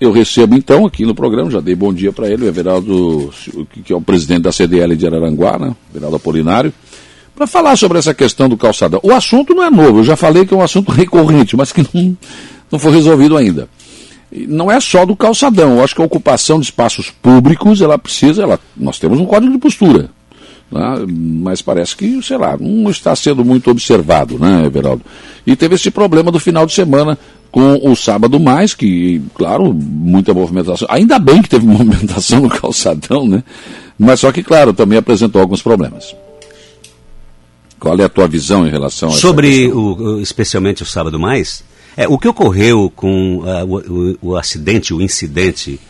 eu recebo então aqui no programa, já dei bom dia para ele, o Everaldo, que é o presidente da CDL de Araranguá, né, Everaldo Apolinário, para falar sobre essa questão do calçadão. O assunto não é novo, eu já falei que é um assunto recorrente, mas que não, não foi resolvido ainda. E não é só do calçadão, eu acho que a ocupação de espaços públicos, ela precisa, ela, nós temos um código de postura, né, mas parece que, sei lá, não está sendo muito observado, né, Everaldo? E teve esse problema do final de semana, com o sábado mais, que, claro, muita movimentação. Ainda bem que teve movimentação no calçadão, né? Mas só que, claro, também apresentou alguns problemas. Qual é a tua visão em relação a Sobre, o, especialmente o sábado mais, é, o que ocorreu com uh, o, o, o acidente, o incidente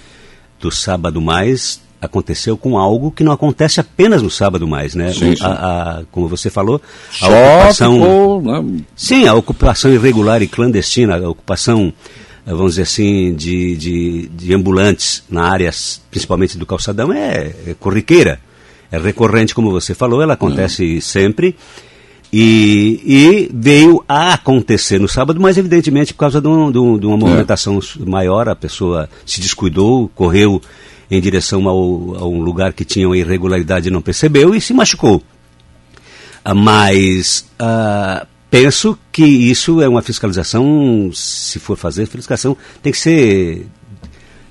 do sábado mais, aconteceu com algo que não acontece apenas no sábado mais, né? Sim, sim. A, a, como você falou, a Só ocupação. Ficou, né? Sim, a ocupação irregular e clandestina, a ocupação, eh, vamos dizer assim, de, de, de ambulantes na área, principalmente do calçadão, é, é corriqueira. É recorrente, como você falou, ela acontece hum. sempre. E, e, veio a acontecer no sábado, mas evidentemente por causa de, um, de, um, de uma é. movimentação é. maior, a pessoa se descuidou, correu em direção ao, a um lugar que tinha uma irregularidade e não percebeu e se machucou. Ah, mas uh, penso que isso é uma fiscalização, se for fazer fiscalização, tem que ser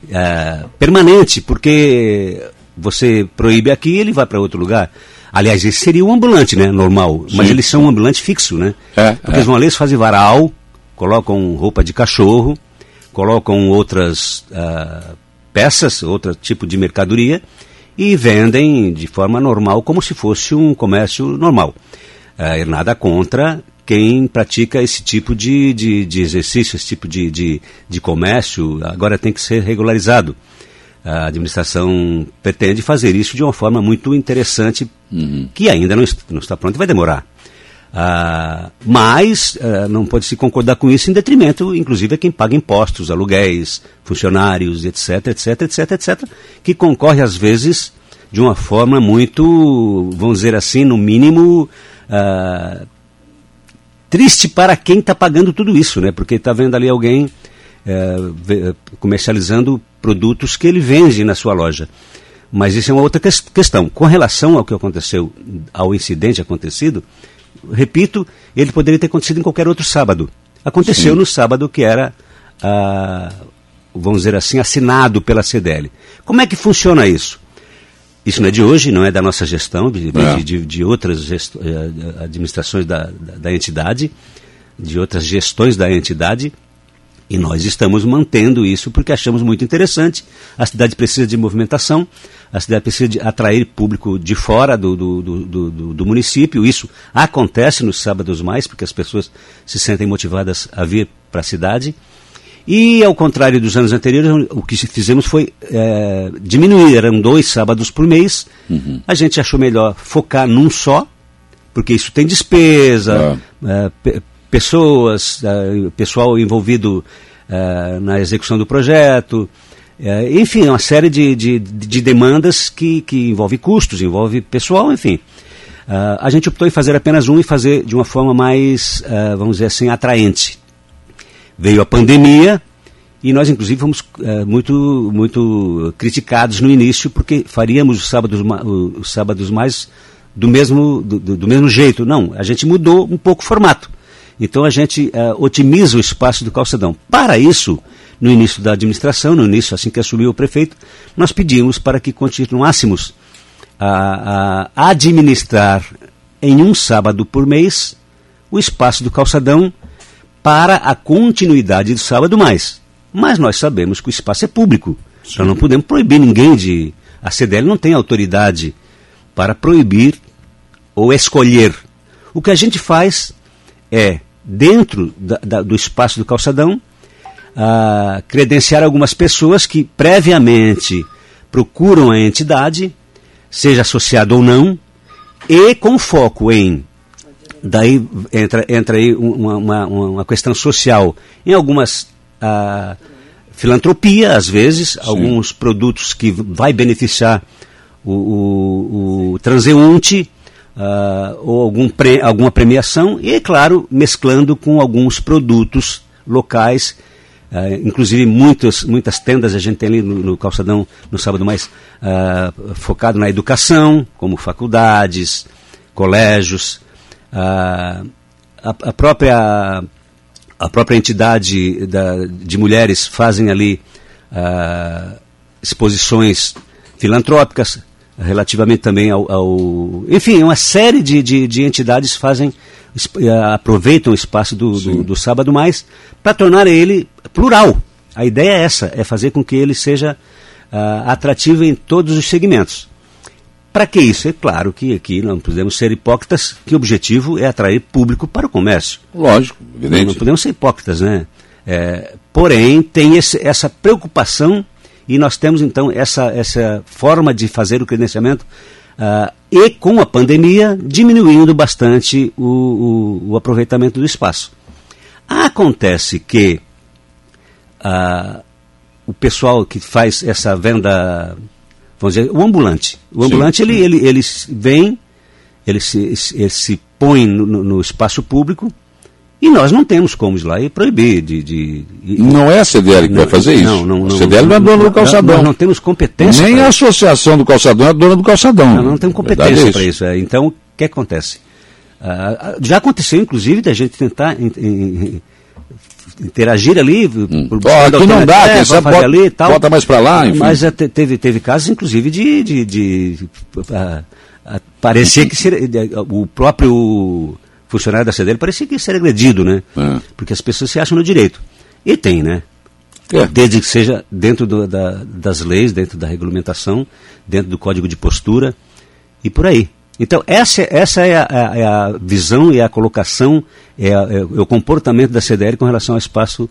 uh, permanente, porque você proíbe aqui, ele vai para outro lugar. Aliás, esse seria um ambulante, né? Normal. Sim. Mas eles são um ambulante fixo, né? É, Porque é. eles vão ali, fazem varal, colocam roupa de cachorro, colocam outras uh, peças, outro tipo de mercadoria, e vendem de forma normal, como se fosse um comércio normal. É, nada contra quem pratica esse tipo de, de, de exercício, esse tipo de, de, de comércio, agora tem que ser regularizado. A administração pretende fazer isso de uma forma muito interessante, uhum. que ainda não, não está pronta e vai demorar. Ah, mas ah, não pode se concordar com isso em detrimento, inclusive, a quem paga impostos, aluguéis, funcionários, etc, etc, etc, etc, que concorre às vezes de uma forma muito, vamos dizer assim, no mínimo, ah, triste para quem está pagando tudo isso, né? Porque está vendo ali alguém eh, comercializando produtos que ele vende na sua loja. Mas isso é uma outra questão. Com relação ao que aconteceu, ao incidente acontecido, repito, ele poderia ter acontecido em qualquer outro sábado. Aconteceu Sim. no sábado que era, ah, vamos dizer assim, assinado pela CDL. Como é que funciona isso? Isso não é de hoje, não é da nossa gestão, de, é. de, de outras gesto, eh, administrações da, da, da entidade, de outras gestões da entidade. E nós estamos mantendo isso porque achamos muito interessante. A cidade precisa de movimentação, a cidade precisa de atrair público de fora do, do, do, do, do município. Isso acontece nos sábados mais, porque as pessoas se sentem motivadas a vir para a cidade. E, ao contrário dos anos anteriores, o que fizemos foi é, diminuir, eram dois sábados por mês. Uhum. A gente achou melhor focar num só, porque isso tem despesa, é. É, pessoas, é, pessoal envolvido é, na execução do projeto, é, enfim, uma série de, de, de, demandas que, que envolve custos, envolve pessoal, enfim. A gente optou em fazer apenas um e fazer de uma forma mais, vamos dizer assim, atraente. Veio a pandemia e nós, inclusive, fomos muito, muito criticados no início porque faríamos os sábados, os sábados mais do mesmo, do, do, mesmo jeito. Não, a gente mudou um pouco o formato. Então a gente otimiza o espaço do calçadão. Para isso, no início da administração, no início, assim que assumiu o prefeito, nós pedimos para que continuássemos a, a administrar em um sábado por mês o espaço do calçadão para a continuidade do sábado mais. Mas nós sabemos que o espaço é público. Sim. Então não podemos proibir ninguém de. A CDL não tem autoridade para proibir ou escolher. O que a gente faz é, dentro da, da, do espaço do calçadão, a credenciar algumas pessoas que previamente procuram a entidade, seja associado ou não, e com foco em daí entra, entra aí uma, uma, uma questão social em algumas ah, filantropia às vezes Sim. alguns produtos que vai beneficiar o, o, o transeunte ah, ou algum pre, alguma premiação e claro mesclando com alguns produtos locais Uh, inclusive muitas, muitas tendas a gente tem ali no, no calçadão no sábado mais uh, focado na educação, como faculdades, colégios, uh, a, a, própria a própria entidade da, de mulheres fazem ali exposições filantrópicas relativamente também ao, ao, enfim uma série de, de, de entidades fazem aproveitam o espaço do, do, do sábado mais para tornar ele plural. A ideia é essa, é fazer com que ele seja uh, atrativo em todos os segmentos. Para que isso? É claro que aqui não podemos ser hipócritas, que o objetivo é atrair público para o comércio. Lógico, evidente. Não, não podemos ser hipócritas, né? É, porém, tem esse, essa preocupação e nós temos então essa, essa forma de fazer o credenciamento uh, e com a pandemia diminuindo bastante o, o, o aproveitamento do espaço. Acontece que uh, o pessoal que faz essa venda, vamos dizer, o ambulante. O ambulante, sim, ele, ele, ele vem, ele se, ele se põe no, no espaço público, e nós não temos como ir lá e proibir de. de, de não é a CDL que não, vai fazer isso. Não, não, a CDL não, é dona do calçadão. Nós não temos competência. Nem a Associação do Calçadão é dona do calçadão. Não, não temos competência para isso. É. Então, o que acontece? Uh, já aconteceu, inclusive, da gente tentar in, in, interagir ali. Hum. Por, aqui não dá, é, quem sabe bota, ali tal. bota mais para lá, enfim. Mas é, teve, teve casos, inclusive, de, de, de, de uh, uh, parecer que ser, o próprio funcionário da CDL parecia que ia ser agredido, né? É. Porque as pessoas se acham no direito. E tem, né? É. Desde que seja dentro do, da, das leis, dentro da regulamentação, dentro do código de postura e por aí. Então, essa, essa é, a, é a visão e a colocação, é, a, é, o comportamento da CDL com relação ao espaço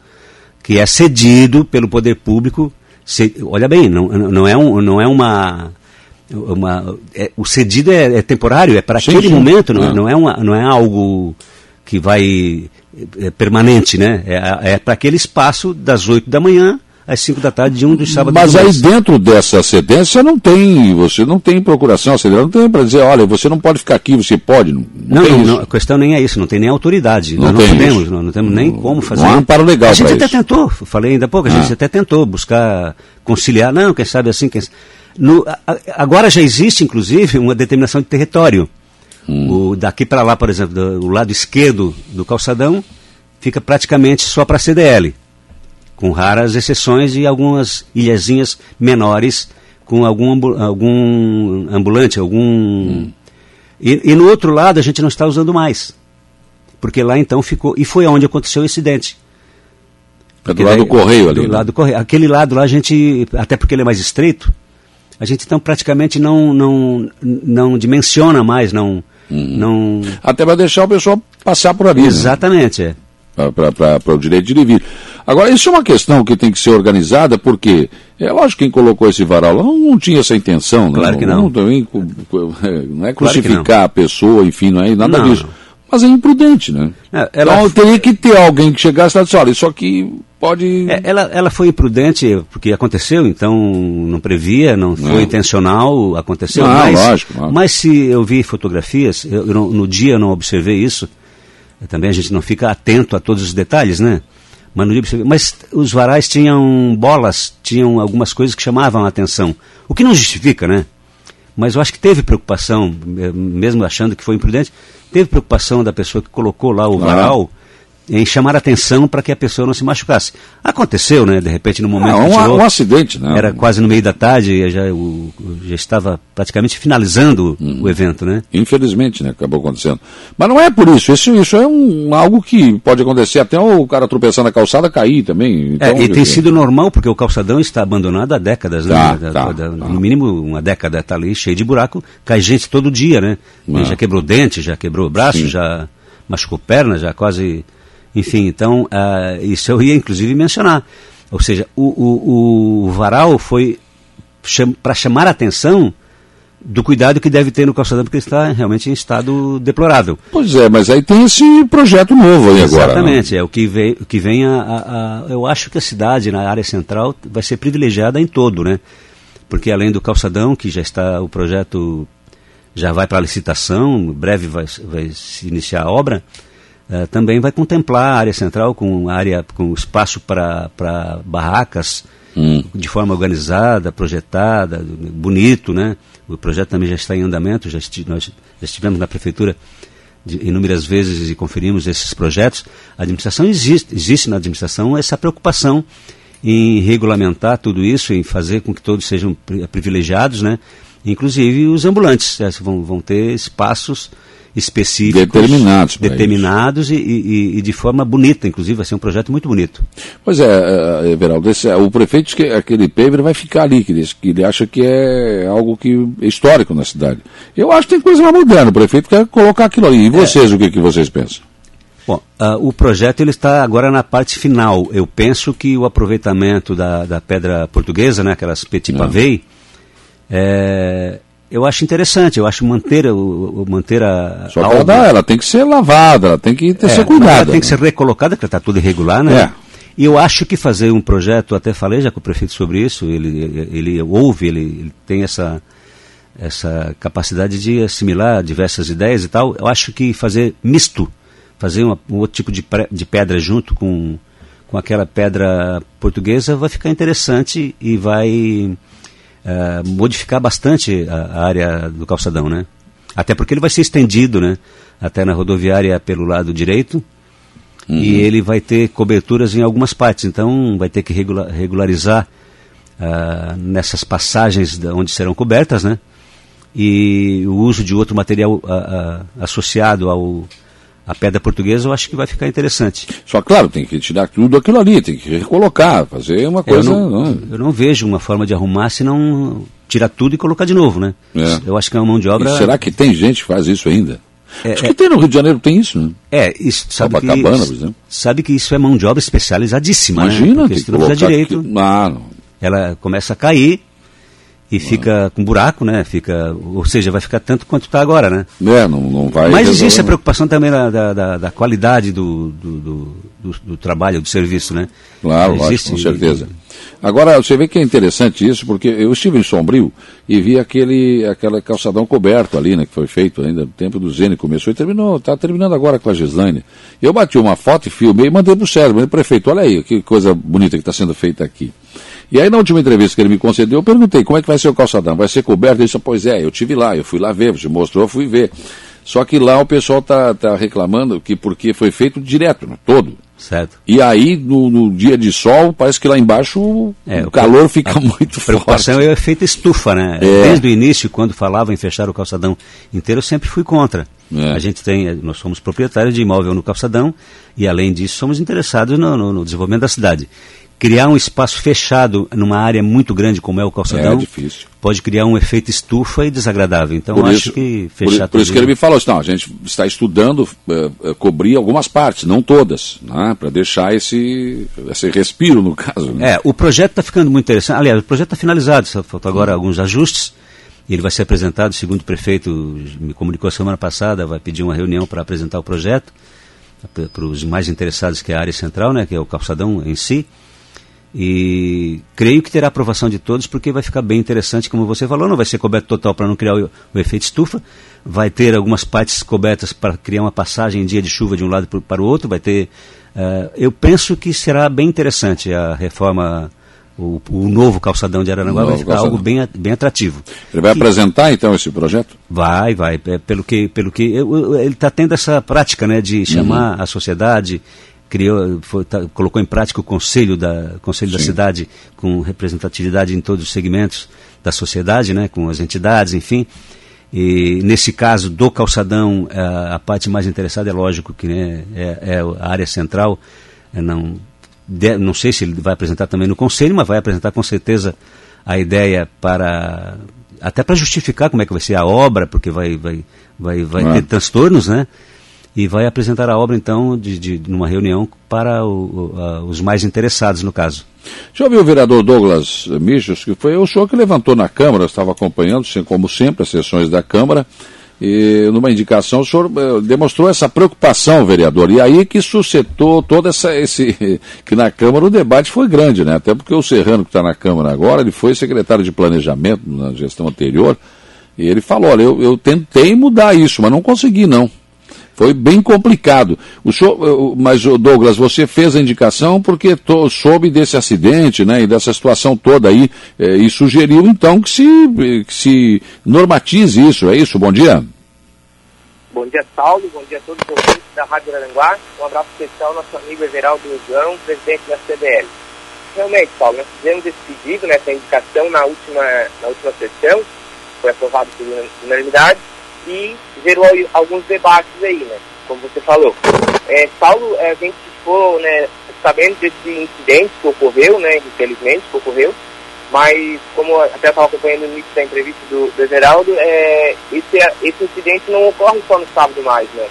que é cedido pelo poder público. Se, olha bem, não, não, é um, não é uma uma, é, o cedido é, é, temporário, é para aquele sim. momento, não é, não, é uma, não é algo que vai é, permanente, né? É, é para aquele espaço das 8 da manhã às 5 da tarde de um dos sábados. Mas aí dentro dessa cedência não tem, você não tem procuração, não tem para dizer, olha, você não pode ficar aqui, você pode. Não, não, não, não a questão nem é isso, não tem nem autoridade. Não, não podemos, não, não, temos nem como fazer. Não há amparo legal A gente até isso. tentou, falei ainda há pouco, a gente ah. até tentou buscar conciliar, não, quem sabe assim, quem no, agora já existe, inclusive, uma determinação de território. Hum. O, daqui para lá, por exemplo, do, o lado esquerdo do calçadão fica praticamente só para CDL, com raras exceções e algumas ilhazinhas menores com algum, algum ambulante, algum. Hum. E, e, no outro lado a gente não está usando mais. Porque lá então ficou. E foi onde aconteceu o incidente. É do lado daí, do correio ali. Do né? lado do correio. Aquele lado lá a gente. Até porque ele é mais estreito, a gente então praticamente não, não, não dimensiona mais, não, uhum. não... Até para deixar o pessoal passar por ali. Né? Exatamente, né? é. Para o direito de vir. Agora, isso é uma questão que tem que ser organizada, porque é lógico que quem colocou esse varal lá não, não tinha essa intenção. Claro não, que não. Não, não é crucificar claro a pessoa, enfim, não é nada não. disso. Mas é imprudente, né? É, ela... Então teria que ter alguém que chegasse e disse, olha, isso aqui pode. É, ela, ela foi imprudente porque aconteceu, então não previa, não foi não. intencional, aconteceu. Não, mas, lógico, lógico. mas se eu vi fotografias, eu, eu no dia eu não observei isso. Também a gente não fica atento a todos os detalhes, né? Mas, no dia observei, mas os varais tinham bolas, tinham algumas coisas que chamavam a atenção. O que não justifica, né? Mas eu acho que teve preocupação, mesmo achando que foi imprudente, teve preocupação da pessoa que colocou lá o varal em chamar atenção para que a pessoa não se machucasse. Aconteceu, né? De repente, no momento ah, um, tirou, um acidente, né? Era quase no meio da tarde, já, o, já estava praticamente finalizando hum. o evento, né? Infelizmente, né? Acabou acontecendo. Mas não é por isso. Isso, isso é um, algo que pode acontecer até o cara tropeçar na calçada cair também. Então, é, e tem sido normal, porque o calçadão está abandonado há décadas, tá, né? Tá, da, tá. No mínimo uma década está ali, cheio de buraco, cai gente todo dia, né? Ah. Já quebrou dente, já quebrou braço, Sim. já machucou perna, já quase enfim, então, uh, isso eu ia inclusive mencionar. Ou seja, o, o, o varal foi cham, para chamar a atenção do cuidado que deve ter no calçadão, porque está realmente em estado deplorável. Pois é, mas aí tem esse projeto novo aí Exatamente, agora. Né? Exatamente, é o que vem, o que vem a, a, a, Eu acho que a cidade, na área central, vai ser privilegiada em todo, né? Porque além do calçadão, que já está, o projeto já vai para a licitação, breve vai, vai se iniciar a obra, uh, também vai contemplar a área central com área com espaço para barracas hum. de forma organizada, projetada, bonito, né? O projeto também já está em andamento, já esti nós já estivemos na prefeitura de, inúmeras vezes e conferimos esses projetos. A administração existe, existe na administração essa preocupação em regulamentar tudo isso, em fazer com que todos sejam privilegiados, né? Inclusive os ambulantes né? vão, vão ter espaços específicos, determinados, determinados e, e, e, de forma bonita, inclusive vai ser um projeto muito bonito. Pois é, é Everaldo, esse, o prefeito diz que aquele paver vai ficar ali, que ele, que ele acha que é algo que é histórico na cidade. Eu acho que tem coisa mais moderna, o prefeito quer colocar aquilo ali. E vocês, é. o que, que vocês pensam? Bom, uh, o projeto ele está agora na parte final. Eu penso que o aproveitamento da, da pedra portuguesa, né, aquelas petit pavé, é, eu acho interessante, eu acho manter, o, manter a. Só ela, dá, ela tem que ser lavada, ela tem que ter, é, ser cuidada. Ela tem né? que ser recolocada, porque está tudo irregular, né? É. E eu acho que fazer um projeto, até falei já com o prefeito sobre isso, ele, ele ouve, ele, ele tem essa, essa capacidade de assimilar diversas ideias e tal. Eu acho que fazer misto, fazer uma, um outro tipo de, de pedra junto com, com aquela pedra portuguesa vai ficar interessante e vai é, modificar bastante a, a, área do calçadão, né? Até porque ele vai ser estendido, né? Até na rodoviária pelo lado direito. Uhum. E ele vai ter coberturas em algumas partes. Então vai ter que regular, regularizar uh, nessas passagens onde serão cobertas, né? E o uso de outro material uh, associado ao, a pedra portuguesa eu acho que vai ficar interessante. Só claro, tem que tirar tudo aquilo ali, tem que recolocar, fazer uma coisa. Eu não, não. Eu não vejo uma forma de arrumar se não tirar tudo e colocar de novo, né? É. Eu acho que é uma mão de obra. E será que tem gente que faz isso ainda? É, acho que é, tem no Rio de Janeiro, tem isso, né? É, isso, sabe Copacabana, que, por exemplo. Sabe que isso é mão de obra especializadíssima, Imagina, né? Porque que colocar direito. Aqui, ah, não. Ela começa a cair, e fica com buraco, né? Fica, ou seja, vai ficar tanto quanto está agora, né? É, não, não vai. Mas existe a preocupação também da, da, da qualidade do, do, do, do, do trabalho, do serviço, né? Claro, existe, com certeza. Agora, você vê que é interessante isso, porque eu estive em Sombrio e vi aquele, aquele calçadão coberto ali, né, que foi feito ainda no tempo do Zene, começou e terminou, está terminando agora com a Gislaine. Eu bati uma foto e filmei e mandei para o Sérgio, prefeito, olha aí, que coisa bonita que está sendo feita aqui. E aí, na última entrevista que ele me concedeu, eu perguntei como é que vai ser o calçadão. Vai ser coberto? Ele disse, pois é, eu tive lá, eu fui lá ver, você mostrou, eu fui ver. Só que lá o pessoal está tá reclamando que porque foi feito direto, todo. Certo. E aí, no, no, dia de sol, parece que lá embaixo é, o calor fica muito forte. A preocupação é o efeito estufa, né? É. Desde o início, quando falavam em fechar o calçadão inteiro, eu sempre fui contra. É. A gente tem, nós somos proprietários de imóvel no calçadão e, além disso, somos interessados no, no, no desenvolvimento da cidade criar um espaço fechado numa área muito grande como é o calçadão é pode criar um efeito estufa e desagradável. Então por acho isso, que fechar por, por isso que ele me falou assim, não, a gente está estudando uh, uh, cobrir algumas partes, não todas, né, para deixar esse, esse respiro no caso. Né? É, o projeto está ficando muito interessante. Aliás, o projeto está finalizado, só faltam agora alguns ajustes. Ele vai ser apresentado, segundo o prefeito me comunicou semana passada, vai pedir uma reunião para apresentar o projeto para os mais interessados, que é a área central, né, que é o calçadão em si. E creio que terá aprovação de todos, porque vai ficar bem interessante, como você falou, não vai ser coberto total para não criar o, o, efeito estufa, vai ter algumas partes cobertas para criar uma passagem em dia de chuva de um lado para o outro, vai ter. Uh, eu penso que será bem interessante a reforma, o, o novo calçadão de Araranguá vai ficar calçadão. algo bem, bem atrativo. Ele vai apresentar então esse projeto? Vai, vai. É, pelo que, pelo que eu, eu, ele está tendo essa prática né, de chamar uhum. a sociedade criou, foi, tá, colocou em prática o conselho da conselho da cidade com representatividade em todos os segmentos da sociedade, né, com as entidades, enfim. E nesse caso do calçadão, a, a parte mais interessada é lógico que né, é, é a área central. É não, de, não sei se ele vai apresentar também no conselho, mas vai apresentar com certeza a ideia para até para justificar como é que vai ser a obra, porque vai vai vai, vai ter transtornos, né? E vai apresentar a obra, então, de, de numa reunião para o, o, os mais interessados no caso. Já ouviu o vereador Douglas Michos, que foi o senhor que levantou na Câmara, estava acompanhando, como sempre, as sessões da Câmara, e numa indicação o senhor eh, demonstrou essa preocupação, vereador, e aí que suscitou toda essa, esse, que na Câmara o debate foi grande, né, até porque o Serrano que está na Câmara agora, ele foi secretário de Planejamento na gestão anterior, e ele falou, olha, eu, eu tentei mudar isso, mas não consegui não. Foi bem complicado. O senhor, mas, Douglas, você fez a indicação porque to, soube desse acidente né, e dessa situação toda aí eh, e sugeriu, então, que se, que se normatize isso. É isso? Bom dia. Bom dia, Saulo. Bom dia a todos os ouvintes da Rádio Aranguá. Um abraço especial ao nosso amigo Everaldo João, presidente da CDL. Realmente, Paulo, nós fizemos esse pedido, né, essa indicação na última, na última sessão, foi aprovado por unanimidade, e gerou alguns debates aí, né? Como você falou. É, Paulo, é, a gente ficou né, sabendo desse incidente que ocorreu, né? Infelizmente, que ocorreu. Mas, como até estava acompanhando no início da entrevista do, do Everaldo, é, esse, esse incidente não ocorre só no sábado mais, né?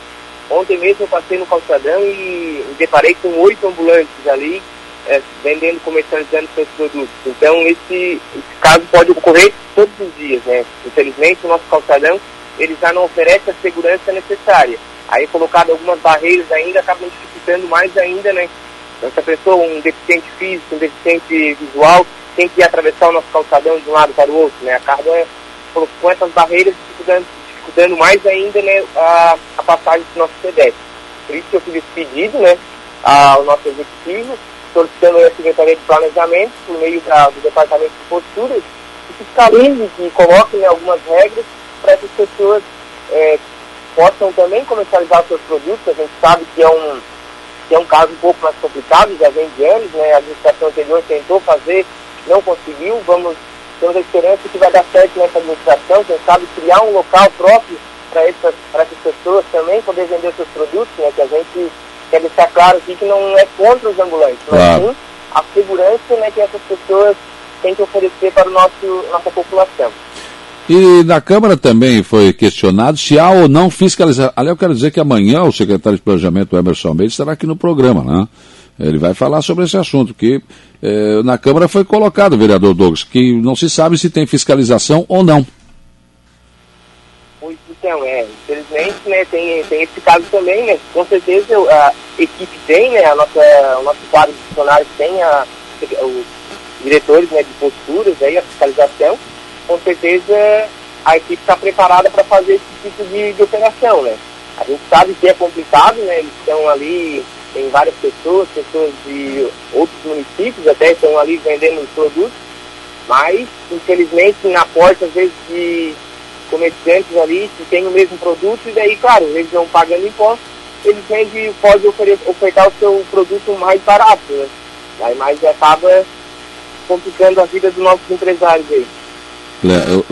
Ontem mesmo eu passei no calçadão e me deparei com oito ambulantes ali é, vendendo, comercializando seus produtos. Então, esse, esse caso pode ocorrer todos os dias, né? Infelizmente, o nosso calçadão ele já não oferece a segurança necessária. Aí, colocado algumas barreiras ainda, acabam dificultando mais ainda, né? Então, se a pessoa, um deficiente físico, um deficiente visual, tem que atravessar o nosso calçadão de um lado para o outro, né? Acaba com essas barreiras dificultando, dificultando mais ainda né, a, a passagem do nosso pedestre. Por isso que eu fiz esse pedido, né, ao nosso executivo, solicitando a Secretaria de Planejamento, por meio da, do Departamento de Posturas, que fiscalize, que coloque né, algumas regras para que as pessoas é, possam também comercializar seus produtos. A gente sabe que é um, que é um caso um pouco mais complicado, já vem de anos, né? A administração anterior tentou fazer, não conseguiu. Vamos, temos a esperança que vai dar certo nessa administração, quem sabe criar um local próprio para essas, essas pessoas também poder vender seus produtos, né? Que a gente quer deixar claro aqui que não é contra os ambulantes, mas claro. sim a segurança né, que essas pessoas têm que oferecer para o nosso, nossa população. E na Câmara também foi questionado se há ou não fiscalização. Ali eu quero dizer que amanhã o secretário de Planejamento, Emerson Mendes, estará aqui no programa, né? Ele vai falar sobre esse assunto, que eh, na Câmara foi colocado, vereador Douglas, que não se sabe se tem fiscalização ou não. Então, é, infelizmente, né, tem, tem esse caso também, né, com certeza a equipe tem, né, a nossa, o nosso quadro de funcionários tem a, os diretores né, de posturas, aí, a fiscalização, com certeza a equipe está preparada para fazer esse tipo de, de, operação, né. A gente sabe que é complicado, né, eles estão ali, tem várias pessoas, pessoas de outros municípios até estão ali vendendo os produtos, mas, infelizmente, na porta, às vezes, de, comerciantes ali que têm o mesmo produto e daí, claro, eles vão pagando impostos, eles vendem, podem ofertar o seu produto mais barato, né? Aí, mas acaba complicando a vida dos nossos empresários aí.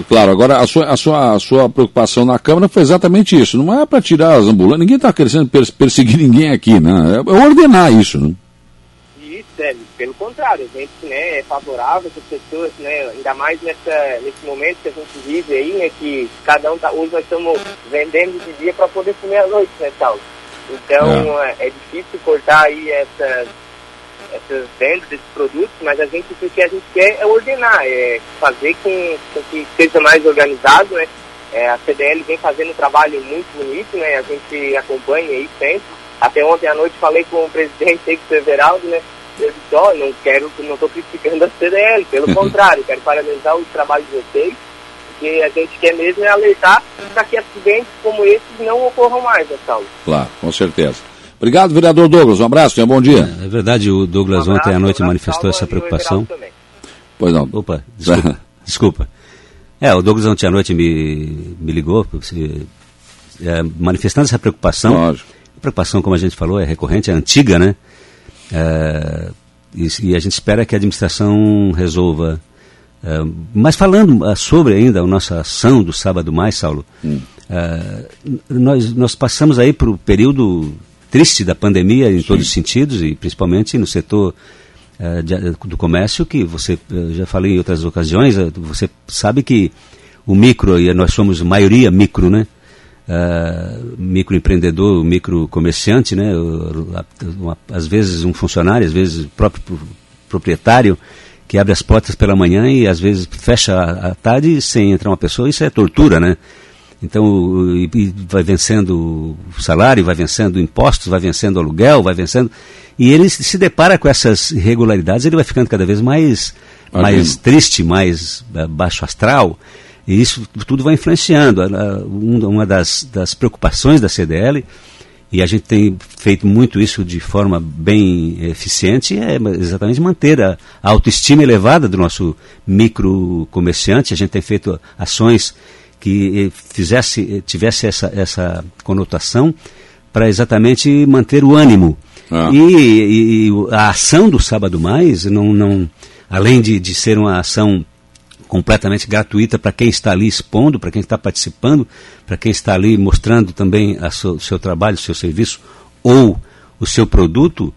Claro, agora a sua, a, sua, a sua preocupação na Câmara foi exatamente isso. Não é para tirar as ambulâncias, ninguém está querendo perseguir ninguém aqui, né? É ordenar isso, né? Isso, pelo contrário, a gente né, é favorável que as pessoas, né, ainda mais nessa, nesse momento que a gente vive aí, né, que cada um tá, hoje nós estamos vendendo de dia para poder comer à noite, né, tal. Então é. é. difícil cortar aí essas, essas vendas desses produtos, mas a gente o que a gente quer é ordenar, é fazer com, com que seja mais organizado, né? É, a CDL vem fazendo um trabalho muito bonito, né? A gente acompanha aí sempre. Até ontem à noite falei com o presidente Eike Everaldo, né? Eu disse, ó, não quero, não estou criticando a CDL, pelo contrário, quero parabenizar o trabalho de vocês, porque a gente quer mesmo é alertar para que acidentes como esses não ocorram mais, né, Saulo? Claro, com certeza. Obrigado, vereador Douglas. Um abraço, tenha um bom dia. É, é verdade, o Douglas um abraço, ontem à noite manifestou essa preocupação. Pois não. Opa, desculpa. desculpa. É, o Douglas ontem à noite me, me ligou, é, manifestando essa preocupação. Lógico. A preocupação, como a gente falou, é recorrente, é antiga, né? É, e, e, a gente espera que a administração resolva. É, mas falando ah, sobre ainda a nossa ação do sábado mais, Saulo, hum. é, nós, nós passamos aí para o período triste da pandemia em Sim. todos os sentidos e principalmente no setor é, de, do comércio que você já falei em outras ocasiões você sabe que o micro e nós somos maioria micro né uh, microempreendedor, microcomerciante, né? Às vezes um funcionário, às vezes o próprio proprietário que abre as portas pela manhã e às vezes fecha à tarde sem entrar uma pessoa, isso é tortura, né? Então, vai vencendo o salário, vai vencendo impostos, vai vencendo aluguel, vai vencendo. E ele se depara com essas irregularidades, ele vai ficando cada vez mais, mais triste, mais uh, baixo astral. E isso tudo vai influenciando. Uma das, das preocupações da CDL e a gente tem feito muito isso de forma bem eficiente, é exatamente manter a, a autoestima elevada do nosso micro comerciante. A gente tem feito ações que fizesse, tivesse essa, essa conotação para exatamente manter o ânimo. Ah. E, e, e, a ação do Sábado Mais, não, não, além de, de ser uma ação completamente gratuita para quem está ali expondo, para quem está participando, para quem está ali mostrando também o seu, seu trabalho, o seu serviço ou o seu produto,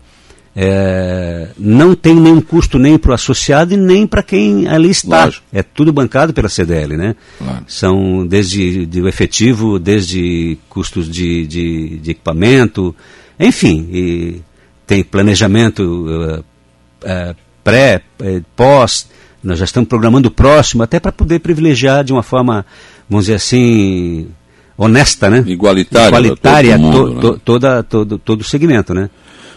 é, não tem nenhum custo nem para o associado e nem para quem ali está. Lógico. É tudo bancado pela CDL, né? Claro. São desde de, o efetivo, desde custos de, de, de equipamento, enfim, tem planejamento uh, uh, pré, uh, pós, nós já estamos programando o próximo, até para poder privilegiar de uma forma, vamos dizer assim, honesta, né? Igualitária. Igualitária todo, mundo, to, né? toda, todo, todo o segmento, né?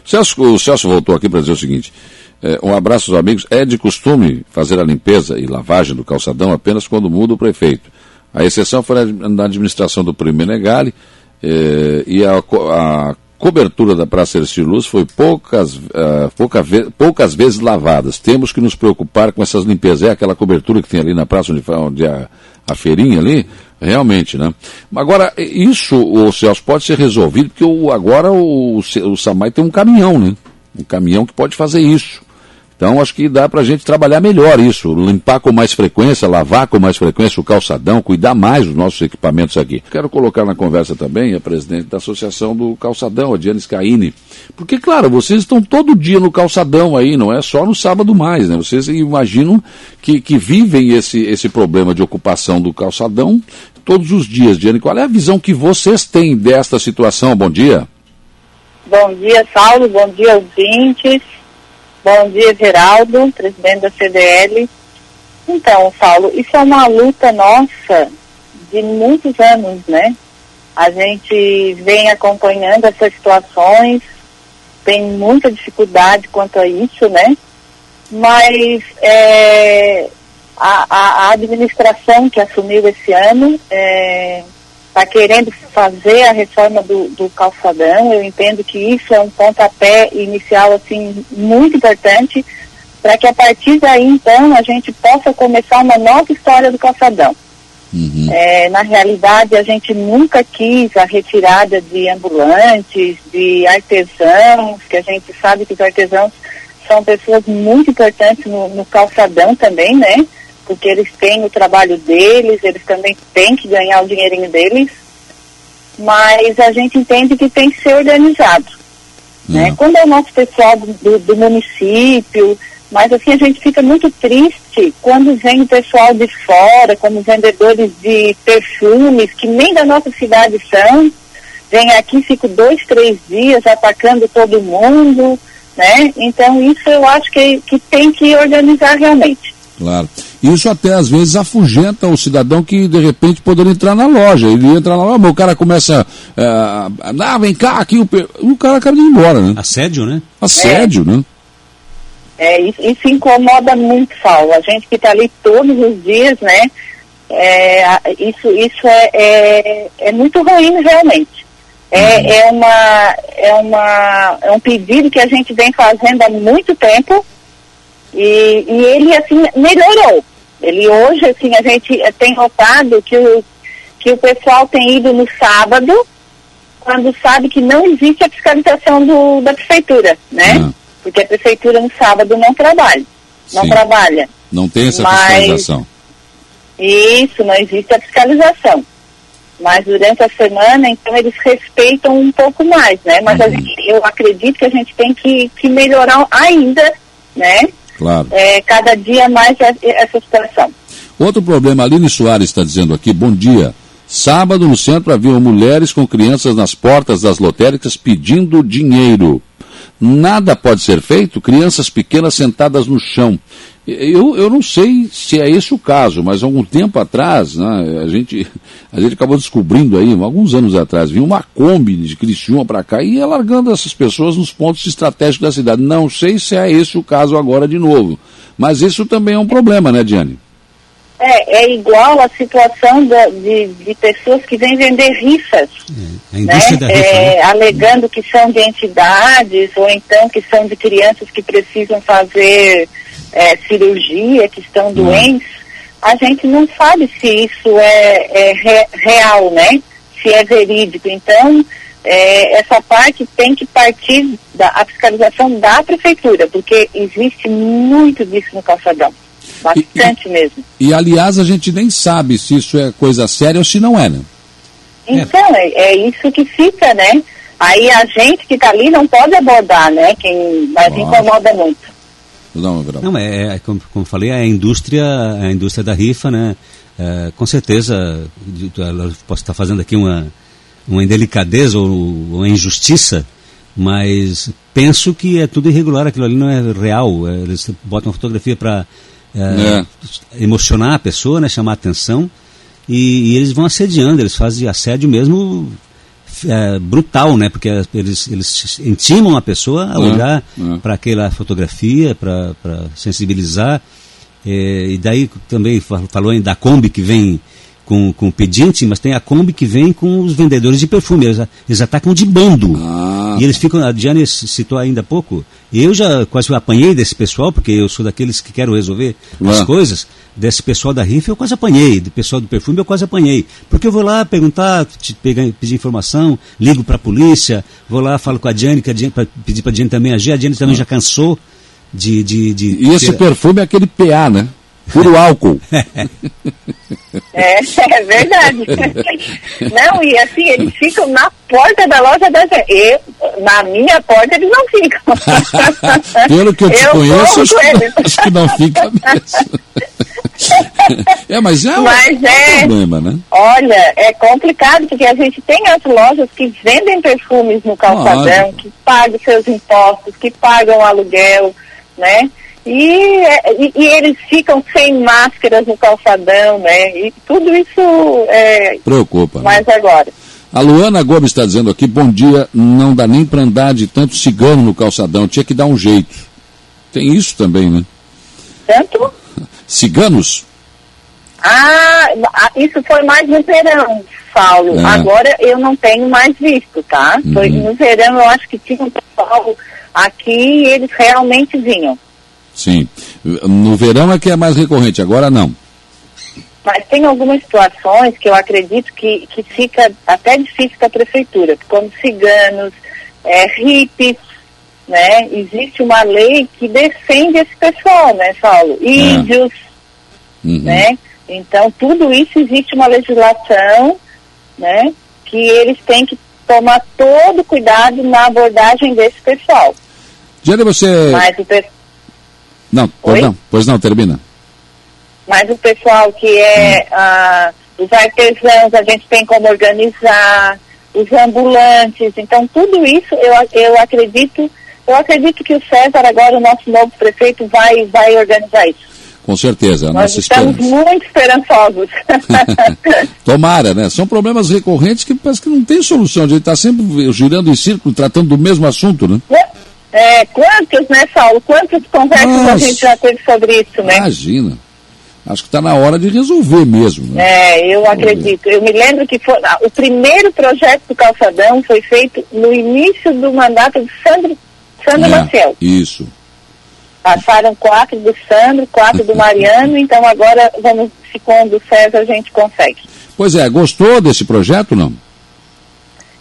Celso, o Celso voltou aqui para dizer o seguinte. É, um abraço aos amigos. É de costume fazer a limpeza e lavagem do calçadão apenas quando muda o prefeito. A exceção foi na administração do Primo Menegali é, e a, a cobertura da Praça Ercílio Luz foi poucas, uh, pouca ve poucas vezes lavadas. Temos que nos preocupar com essas limpezas. É aquela cobertura que tem ali na praça onde, onde a, a feirinha ali, realmente, né? Agora, isso, o Celso, pode ser resolvido, porque o, agora o, o Samai tem um caminhão, né? Um caminhão que pode fazer isso. Então acho que dá para a gente trabalhar melhor isso, limpar com mais frequência, lavar com mais frequência o calçadão, cuidar mais dos nossos equipamentos aqui. Quero colocar na conversa também a presidente da Associação do Calçadão, a Diana Scaini. Porque, claro, vocês estão todo dia no calçadão aí, não é só no sábado mais, né? Vocês imaginam que, que vivem esse, esse problema de ocupação do calçadão todos os dias. Diana, qual é a visão que vocês têm desta situação? Bom dia. Bom dia, Saulo. Bom dia, ouvintes. Bom dia, Geraldo, presidente da CDL. Então, Paulo, isso é uma luta nossa de muitos anos, né? A gente vem acompanhando essas situações, tem muita dificuldade quanto a isso, né? Mas é, a, a, administração que assumiu esse ano é, está querendo fazer a reforma do, do, calçadão. Eu entendo que isso é um pontapé inicial assim muito importante para que a partir daí então a gente possa começar uma nova história do calçadão. Uhum. É, na realidade, a gente nunca quis a retirada de ambulantes, de artesãos, que a gente sabe que os artesãos são pessoas muito importantes no, no calçadão também, né? Porque eles têm o trabalho deles, eles também têm que ganhar o dinheirinho deles, mas a gente entende que tem que ser organizado. Né? Uhum. Quando é o nosso pessoal do, do, do, município, mas assim a gente fica muito triste quando vem o pessoal de fora, como vendedores de perfumes, que nem da nossa cidade são, vem aqui, fica dois, três dias atacando todo mundo, né? Então isso eu acho que, que tem que organizar realmente. Claro. Isso até às vezes afugenta o cidadão que de repente poderia entrar na loja. Ele entra na loja, o cara começa. Uh, ah, vem cá, aqui o, o cara acaba de ir embora, né? Assédio, né? Assédio, é. né? É, isso, isso, incomoda muito, Saulo. A gente que está ali todos os dias, né? É, isso isso é, é, é, muito ruim realmente. É, uhum. é, uma, é, uma, é um pedido que a gente vem fazendo há muito tempo e, e ele, assim, melhorou. Ele hoje, assim, a gente tem notado que o, que o pessoal tem ido no sábado, quando sabe que não existe a fiscalização do, da prefeitura, né? Uhum. Porque a prefeitura no sábado não trabalha. Não Sim. trabalha. Não tem essa Mas, fiscalização. Isso, não existe a fiscalização. Mas durante a semana, então, eles respeitam um pouco mais, né? Mas uhum. gente, eu acredito que a gente tem que, que melhorar ainda, né? Claro. É, cada dia mais essa situação. Outro problema, Aline Soares está dizendo aqui, bom dia. Sábado no centro haviam mulheres com crianças nas portas das lotéricas pedindo dinheiro. Nada pode ser feito, crianças pequenas sentadas no chão. Eu, eu não sei se é esse o caso, mas algum tempo atrás, né, a, gente, a gente acabou descobrindo aí, alguns anos atrás, vinha uma Kombi de Criciúma para cá e ia largando essas pessoas nos pontos estratégicos da cidade. Não sei se é esse o caso agora de novo. Mas isso também é um problema, né, Diane? É, é igual a situação da, de, de pessoas que vêm vender rifas, É, né? rifa, É, né? alegando que são de entidades ou então que são de crianças que precisam fazer é, cirurgia, que estão doentes. A gente não sabe se isso é, é re- real, né? Se é verídico. Então, é, essa parte tem que partir da a fiscalização da prefeitura, porque existe muito disso no calçadão. Bastante mesmo. E aliás, a gente nem sabe se isso é coisa séria ou se não é, né? Então, é, é isso que fica, né? Aí a gente que está ali não pode abordar, né? Quem, mas Claro. incomoda muito. Não, é, é, como, como falei, é a indústria, a indústria da rifa, né? É, com certeza, ela posso estar fazendo aqui uma, uma indelicadeza ou uma injustiça, mas penso que é tudo irregular, aquilo ali não é real. É, eles botam fotografia para emocionar a pessoa, né? Chamar a atenção, e, e eles vão assediando, eles fazem assédio mesmo é, brutal, né? Porque eles, eles intimam a pessoa a É, olhar é. para aquela fotografia, para sensibilizar. É, e daí também fa- falou ainda da Kombi que vem com, com o pedinte, mas tem a Kombi que vem com os vendedores de perfume. Eles, eles atacam de bando. Ah, E eles ficam, a Diane citou ainda há pouco, eu já quase apanhei desse pessoal, porque eu sou daqueles que quero resolver as Ah. coisas, desse pessoal da rifa eu quase apanhei, do pessoal do perfume eu quase apanhei. Porque eu vou lá perguntar, te pegar, pedir informação, ligo para a polícia, vou lá, falo com a Diane, que a Diane pra, pedir para a Diane também agir, a Diane também já cansou de... de, de e esse ter- perfume é aquele PA, né? Puro álcool. É, é verdade. não, e assim, eles ficam na porta da loja da gente. Eu, na minha porta eles não ficam. Pelo que eu te Eu conheço, acho que, acho que não fica mesmo. é, mas é um, Mas é- problema, né? Olha, é complicado porque a gente tem as lojas que vendem perfumes no calçadão, que pagam seus impostos, que pagam aluguel, né? E, é, e, e eles ficam sem máscaras no calçadão, né? E tudo isso é. Preocupa. né? Mas agora. A Luana Gomes está dizendo aqui, bom dia, não dá nem para andar de tanto cigano no calçadão, tinha que dar um jeito. Tem isso também, né? Tanto Ciganos? Ah, a- isso foi mais no verão, Paulo. É. Agora eu não tenho mais visto, tá? Foi Uhum. no verão eu acho que tinha um pessoal aqui e eles realmente vinham. Sim. No verão é que é mais recorrente, agora não. Mas tem algumas situações que eu acredito que, que fica até difícil para a prefeitura, como ciganos, é, hippies, né? Existe uma lei que defende esse pessoal, né, Paulo? Índios, Uhum. né? Então, tudo isso existe uma legislação, né? Que eles têm que tomar todo cuidado na abordagem desse pessoal. Diana, você... Mas o, pe- Não, pois Oi? não, pois não, termina. mas o pessoal que é ah, os artesãos, a gente tem como organizar, os ambulantes, então tudo isso eu, eu acredito, eu acredito que o César, agora o nosso novo prefeito, vai, vai organizar isso. Com certeza, Nós estamos esperança. muito esperançosos. Tomara, né? São problemas recorrentes que parece que não tem solução. A gente está sempre girando em círculo, tratando do mesmo assunto, né? É, quantos, né, Saulo? Quantas conversas a Nossa. gente já teve sobre isso, né? Imagina. Acho que está na hora de resolver mesmo. Né? É, eu acredito. Eu me lembro que foi, ah, o primeiro projeto do Calçadão foi feito no início do mandato de Sandro, Sandro É, Maciel. isso. Passaram quatro do Sandro, quatro do Mariano, então agora vamos, se com o do César a gente consegue. Pois é, gostou desse projeto não?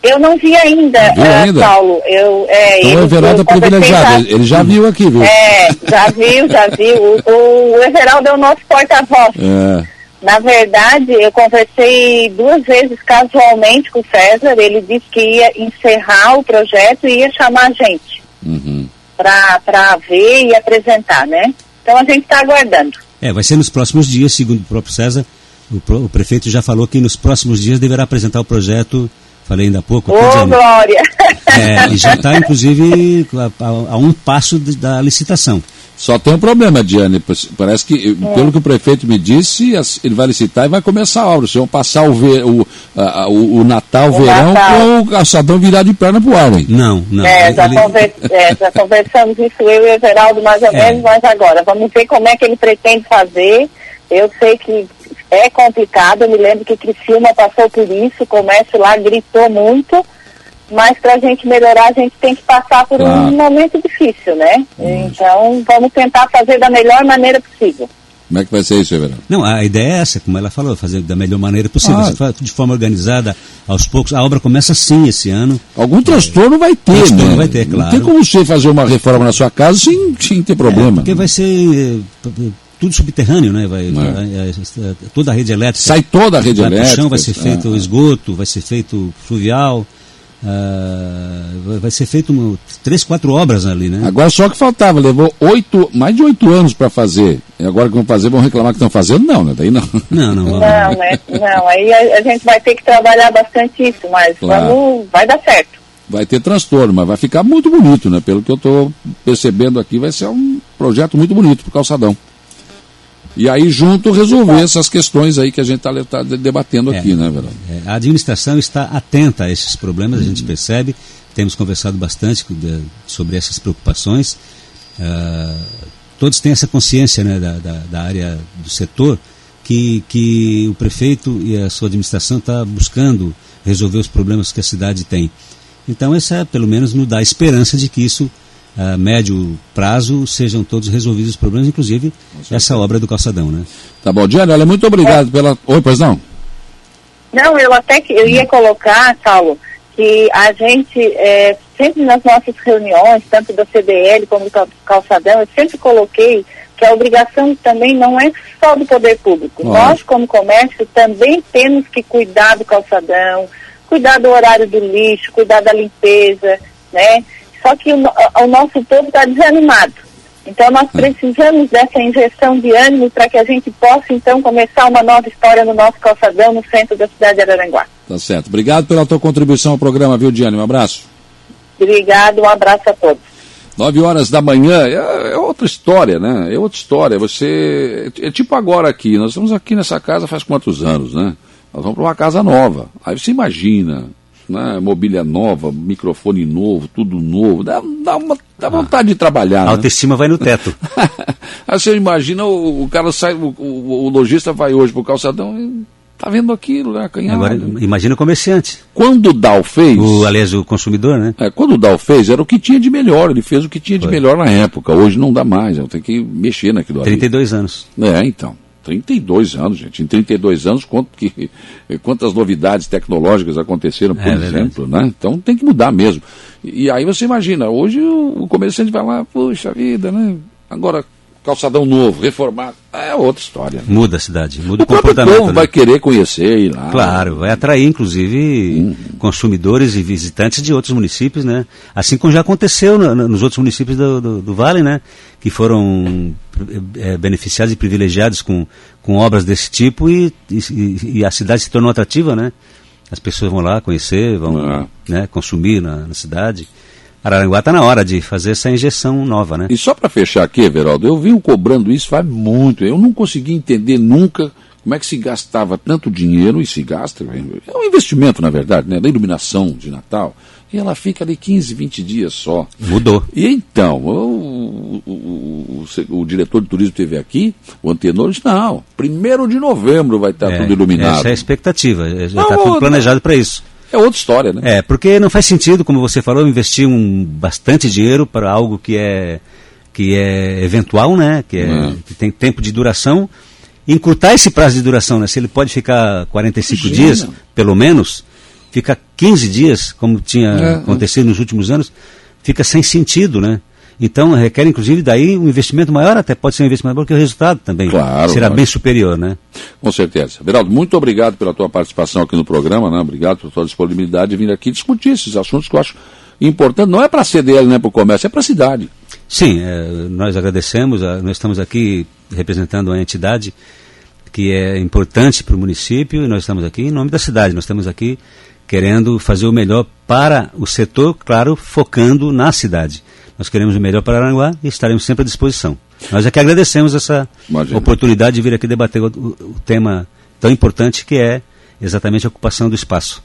Eu não vi ainda, Viu ah, ainda? Paulo. Eu, é, Então eu- o Everaldo eu é privilegiado. Ele, já viu aqui, viu? É, já viu, já viu. O, o Everaldo é o nosso porta-voz. É. Na verdade, eu conversei duas vezes casualmente com o César. Ele disse que ia encerrar o projeto e ia chamar a gente Uhum. para ver e apresentar, né? Então a gente está aguardando. É, vai ser nos próximos dias, segundo o próprio César. O, o prefeito já falou que nos próximos dias deverá apresentar o projeto. Falei ainda há pouco. Ô, Diane. Glória! É, e já está, inclusive, a, a- a um passo de- da licitação. Só tem um problema, Diane. Parece que, É. pelo que o prefeito me disse, ele vai licitar e vai começar a obra. Vocês vão passar o, ve- o, a- o, o Natal, o verão, Natal. com o calçadão virado de perna pro ar, hein? Não, não. É, já, ele- conver- é, já conversamos isso eu e o Everaldo mais ou É. menos, mas agora vamos ver como é que ele pretende fazer, Eu sei que é complicado, eu me lembro que Criciúma passou por isso, o comércio lá gritou muito, mas para a gente melhorar a gente tem que passar por claro. um momento difícil, né? Então vamos tentar fazer da melhor maneira possível. Como é que vai ser isso, Everaldo? Não, a ideia é essa, como ela falou, fazer da melhor maneira possível, ah. de forma organizada, aos poucos. A obra começa sim esse ano. Algum é, transtorno vai ter, transtorno né? vai ter, claro. Não tem como você fazer uma reforma na sua casa sem, sem ter problema. É, porque vai ser eh, tudo subterrâneo, né? Vai, é. toda a rede elétrica. Sai toda a rede vai elétrica. Chão, vai ser feito o esgoto, vai ser feito fluvial. Uh, vai ser feito uma, três, quatro obras ali, né? Agora só que faltava, levou oito, mais de oito anos para fazer. E agora que vão fazer, vão reclamar que estão fazendo? Não, né? Daí não. Não, não. Não, né? não aí a, a, gente vai ter que trabalhar bastante isso, mas claro. vamos, vai dar certo. Vai ter transtorno, mas vai ficar muito bonito, né? Pelo que eu estou percebendo aqui, vai ser um projeto muito bonito para o calçadão. E aí, junto, resolver essas questões aí que a gente está tá debatendo é, aqui, né, Verão? É, a administração está atenta a esses problemas, a gente percebe, temos conversado bastante sobre essas preocupações. Uh, todos têm essa consciência né, da, da, da, área do setor que, que o prefeito e a sua administração está buscando resolver os problemas que a cidade tem. Então, essa, é, pelo menos, nos dá esperança de que isso a médio prazo sejam todos resolvidos os problemas, inclusive essa obra do calçadão, né? Tá bom, Diana, olha, muito obrigado é. pela. Oi, pois não? Não, eu até que eu ia colocar, Saulo, que a gente é, sempre nas nossas reuniões, tanto da CDL como do calçadão, eu sempre coloquei que a obrigação também não é só do poder público. Nós, como comércio, também temos que cuidar do calçadão, cuidar do horário do lixo, cuidar da limpeza, né? Só que o, o nosso povo está desanimado. Então nós hum. precisamos dessa injeção de ânimo para que a gente possa então começar uma nova história no nosso calçadão no centro da cidade de Araranguá. Tá certo. Obrigado pela tua contribuição ao programa, viu, Diane? Um abraço. Obrigado, um abraço a todos. Nove horas da manhã é, é, outra história, né? É outra história. Você. É tipo agora aqui. Nós estamos aqui nessa casa faz quantos anos, né? Nós vamos para uma casa nova. Aí você imagina, né? mobília nova, microfone novo, tudo novo. Dá, dá, uma, dá ah. vontade de trabalhar. A né? autoestima vai no teto. Aí você imagina, o, o cara sai, o, o, o lojista vai hoje pro calçadão e tá vendo aquilo, né? Acanhado. Agora, imagina o comerciante. Quando o Dow fez. O, aliás, o consumidor, né? É, quando o Dow fez, era o que tinha de melhor. Ele fez o que tinha de Foi. melhor na época. Hoje não dá mais. Eu tenho que mexer naquilo 32 ali. anos. É, então. 32 anos, gente. Em 32 anos, quanto que, quantas novidades tecnológicas aconteceram, por é, exemplo, né? Então tem que mudar mesmo. E, e aí você imagina, hoje o, o comerciante vai lá, puxa vida, né? Agora, calçadão novo, reformado, é outra história. Né? Muda a cidade, muda o, o comportamento. O povo né? vai querer conhecer e lá. Claro, vai atrair inclusive uhum. consumidores e visitantes de outros municípios, né? Assim como já aconteceu no, no, nos outros municípios do, do, do, Vale, né? Que foram é, beneficiados e privilegiados com, com obras desse tipo e, e, e, a cidade se tornou atrativa, né? As pessoas vão lá conhecer, vão ah. né, consumir na, na cidade. Araranguá está na hora de fazer essa injeção nova, né? E só para fechar aqui, Everaldo, eu venho cobrando isso faz muito. Eu não consegui entender nunca como é que se gastava tanto dinheiro, e se gasta, é um investimento, na verdade, né, da iluminação de Natal, e ela fica ali 15, 20 dias só. Mudou. E então, o, o, o, o diretor de turismo esteve aqui, o antenor disse, não, primeiro de novembro vai estar é, tudo iluminado. Essa é a expectativa, já está tudo planejado para isso. É outra história, né? É, porque não faz sentido, como você falou, investir um bastante dinheiro para algo que é que é eventual, né? Que, é, é. que tem tempo de duração. Encurtar esse prazo de duração, né? Se ele pode ficar 45 Imagina. dias, pelo menos, fica 15 dias, como tinha é, acontecido nos últimos anos, fica sem sentido, né? Então requer inclusive daí um investimento maior, até pode ser um investimento maior, porque o resultado também claro, será bem superior, né? Com certeza. Veraldo, muito obrigado pela tua participação aqui no programa, né? Obrigado pela tua disponibilidade de vir aqui discutir esses assuntos que eu acho importante, não é para a CDL, não é para o comércio, é para a cidade. Sim, é, nós agradecemos, nós estamos aqui representando a entidade que é importante para o município e nós estamos aqui em nome da cidade, nós estamos aqui querendo fazer o melhor para o setor, claro, focando na cidade. Nós queremos o melhor para Aranguá e estaremos sempre à disposição. Nós é que agradecemos essa Imagina. oportunidade de vir aqui debater o, o, o tema tão importante que é exatamente a ocupação do espaço.